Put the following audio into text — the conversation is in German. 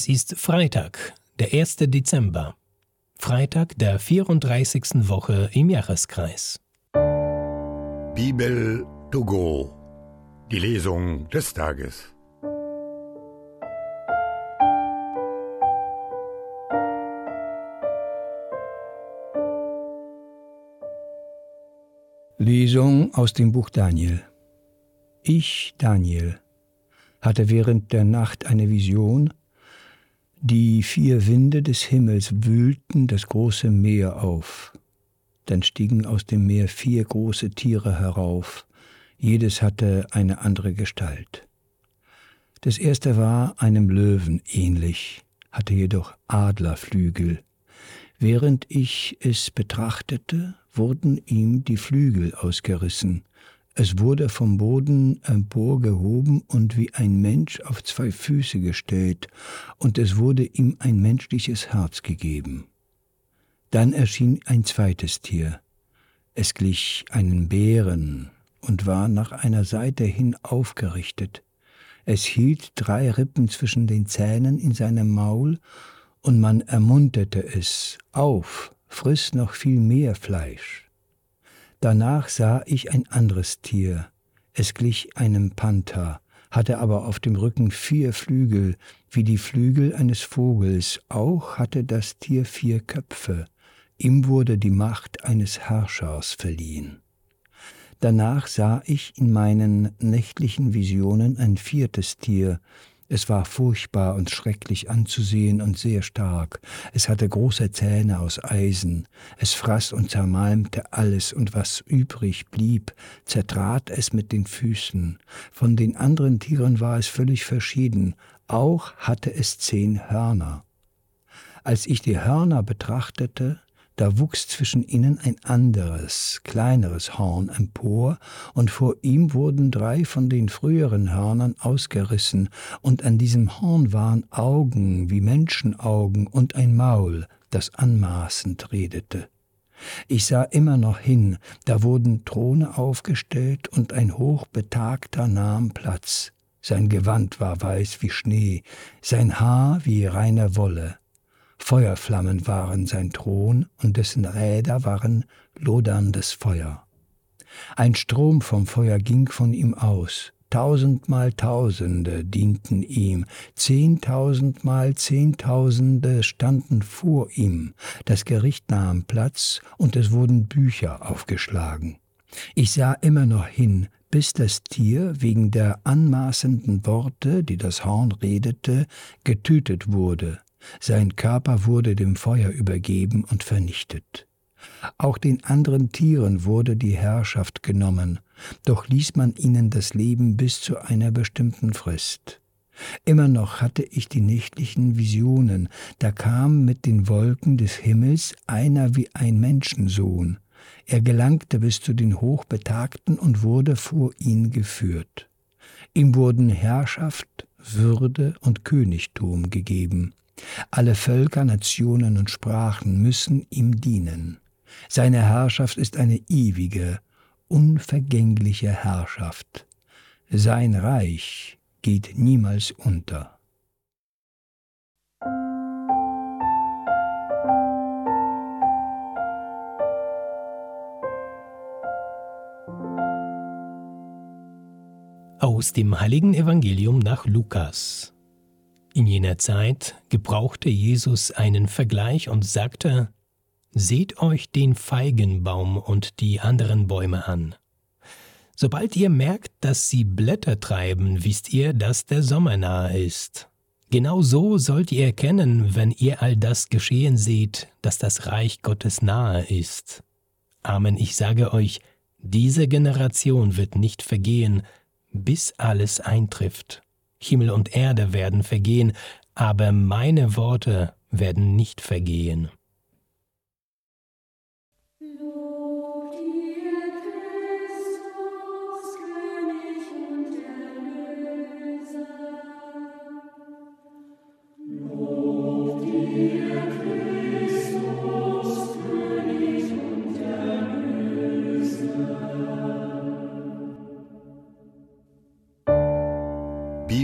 Es ist Freitag, der 1. Dezember. Freitag der 34. Woche im Jahreskreis. Bibel to go. Die Lesung des Tages. Lesung aus dem Buch Daniel. Ich, Daniel, hatte während der Nacht eine Vision, die vier Winde des Himmels wühlten das große Meer auf. Dann stiegen aus dem Meer vier große Tiere herauf, jedes hatte eine andere Gestalt. Das erste war einem Löwen ähnlich, hatte jedoch Adlerflügel. Während ich es betrachtete, wurden ihm die Flügel ausgerissen, es wurde vom Boden emporgehoben und wie ein Mensch auf zwei Füße gestellt, und es wurde ihm ein menschliches Herz gegeben. Dann erschien ein zweites Tier. Es glich einen Bären und war nach einer Seite hin aufgerichtet. Es hielt drei Rippen zwischen den Zähnen in seinem Maul, und man ermunterte es, auf, friss noch viel mehr Fleisch. Danach sah ich ein anderes Tier. Es glich einem Panther, hatte aber auf dem Rücken vier Flügel, wie die Flügel eines Vogels, auch hatte das Tier vier Köpfe, ihm wurde die Macht eines Herrschers verliehen. Danach sah ich in meinen nächtlichen Visionen ein viertes Tier, es war furchtbar und schrecklich anzusehen und sehr stark. Es hatte große Zähne aus Eisen. Es fraß und zermalmte alles, und was übrig blieb, zertrat es mit den Füßen. Von den anderen Tieren war es völlig verschieden. Auch hatte es zehn Hörner. Als ich die Hörner betrachtete, da wuchs zwischen ihnen ein anderes, kleineres Horn empor, und vor ihm wurden drei von den früheren Hörnern ausgerissen, und an diesem Horn waren Augen wie Menschenaugen und ein Maul, das anmaßend redete. Ich sah immer noch hin, da wurden Throne aufgestellt und ein hochbetagter nahm Platz. Sein Gewand war weiß wie Schnee, sein Haar wie reine Wolle. Feuerflammen waren sein Thron und dessen Räder waren loderndes Feuer. Ein Strom vom Feuer ging von ihm aus, tausendmal Tausende dienten ihm, zehntausendmal Zehntausende standen vor ihm, das Gericht nahm Platz und es wurden Bücher aufgeschlagen. Ich sah immer noch hin, bis das Tier wegen der anmaßenden Worte, die das Horn redete, getötet wurde, sein Körper wurde dem Feuer übergeben und vernichtet. Auch den anderen Tieren wurde die Herrschaft genommen, doch ließ man ihnen das Leben bis zu einer bestimmten Frist. Immer noch hatte ich die nächtlichen Visionen, da kam mit den Wolken des Himmels einer wie ein Menschensohn. Er gelangte bis zu den Hochbetagten und wurde vor ihn geführt. Ihm wurden Herrschaft, Würde und Königtum gegeben. Alle Völker, Nationen und Sprachen müssen ihm dienen. Seine Herrschaft ist eine ewige, unvergängliche Herrschaft. Sein Reich geht niemals unter. Aus dem heiligen Evangelium nach Lukas. In jener Zeit gebrauchte Jesus einen Vergleich und sagte, Seht euch den Feigenbaum und die anderen Bäume an. Sobald ihr merkt, dass sie Blätter treiben, wisst ihr, dass der Sommer nahe ist. Genau so sollt ihr erkennen, wenn ihr all das geschehen seht, dass das Reich Gottes nahe ist. Amen, ich sage euch, diese Generation wird nicht vergehen, bis alles eintrifft. Himmel und Erde werden vergehen, aber meine Worte werden nicht vergehen.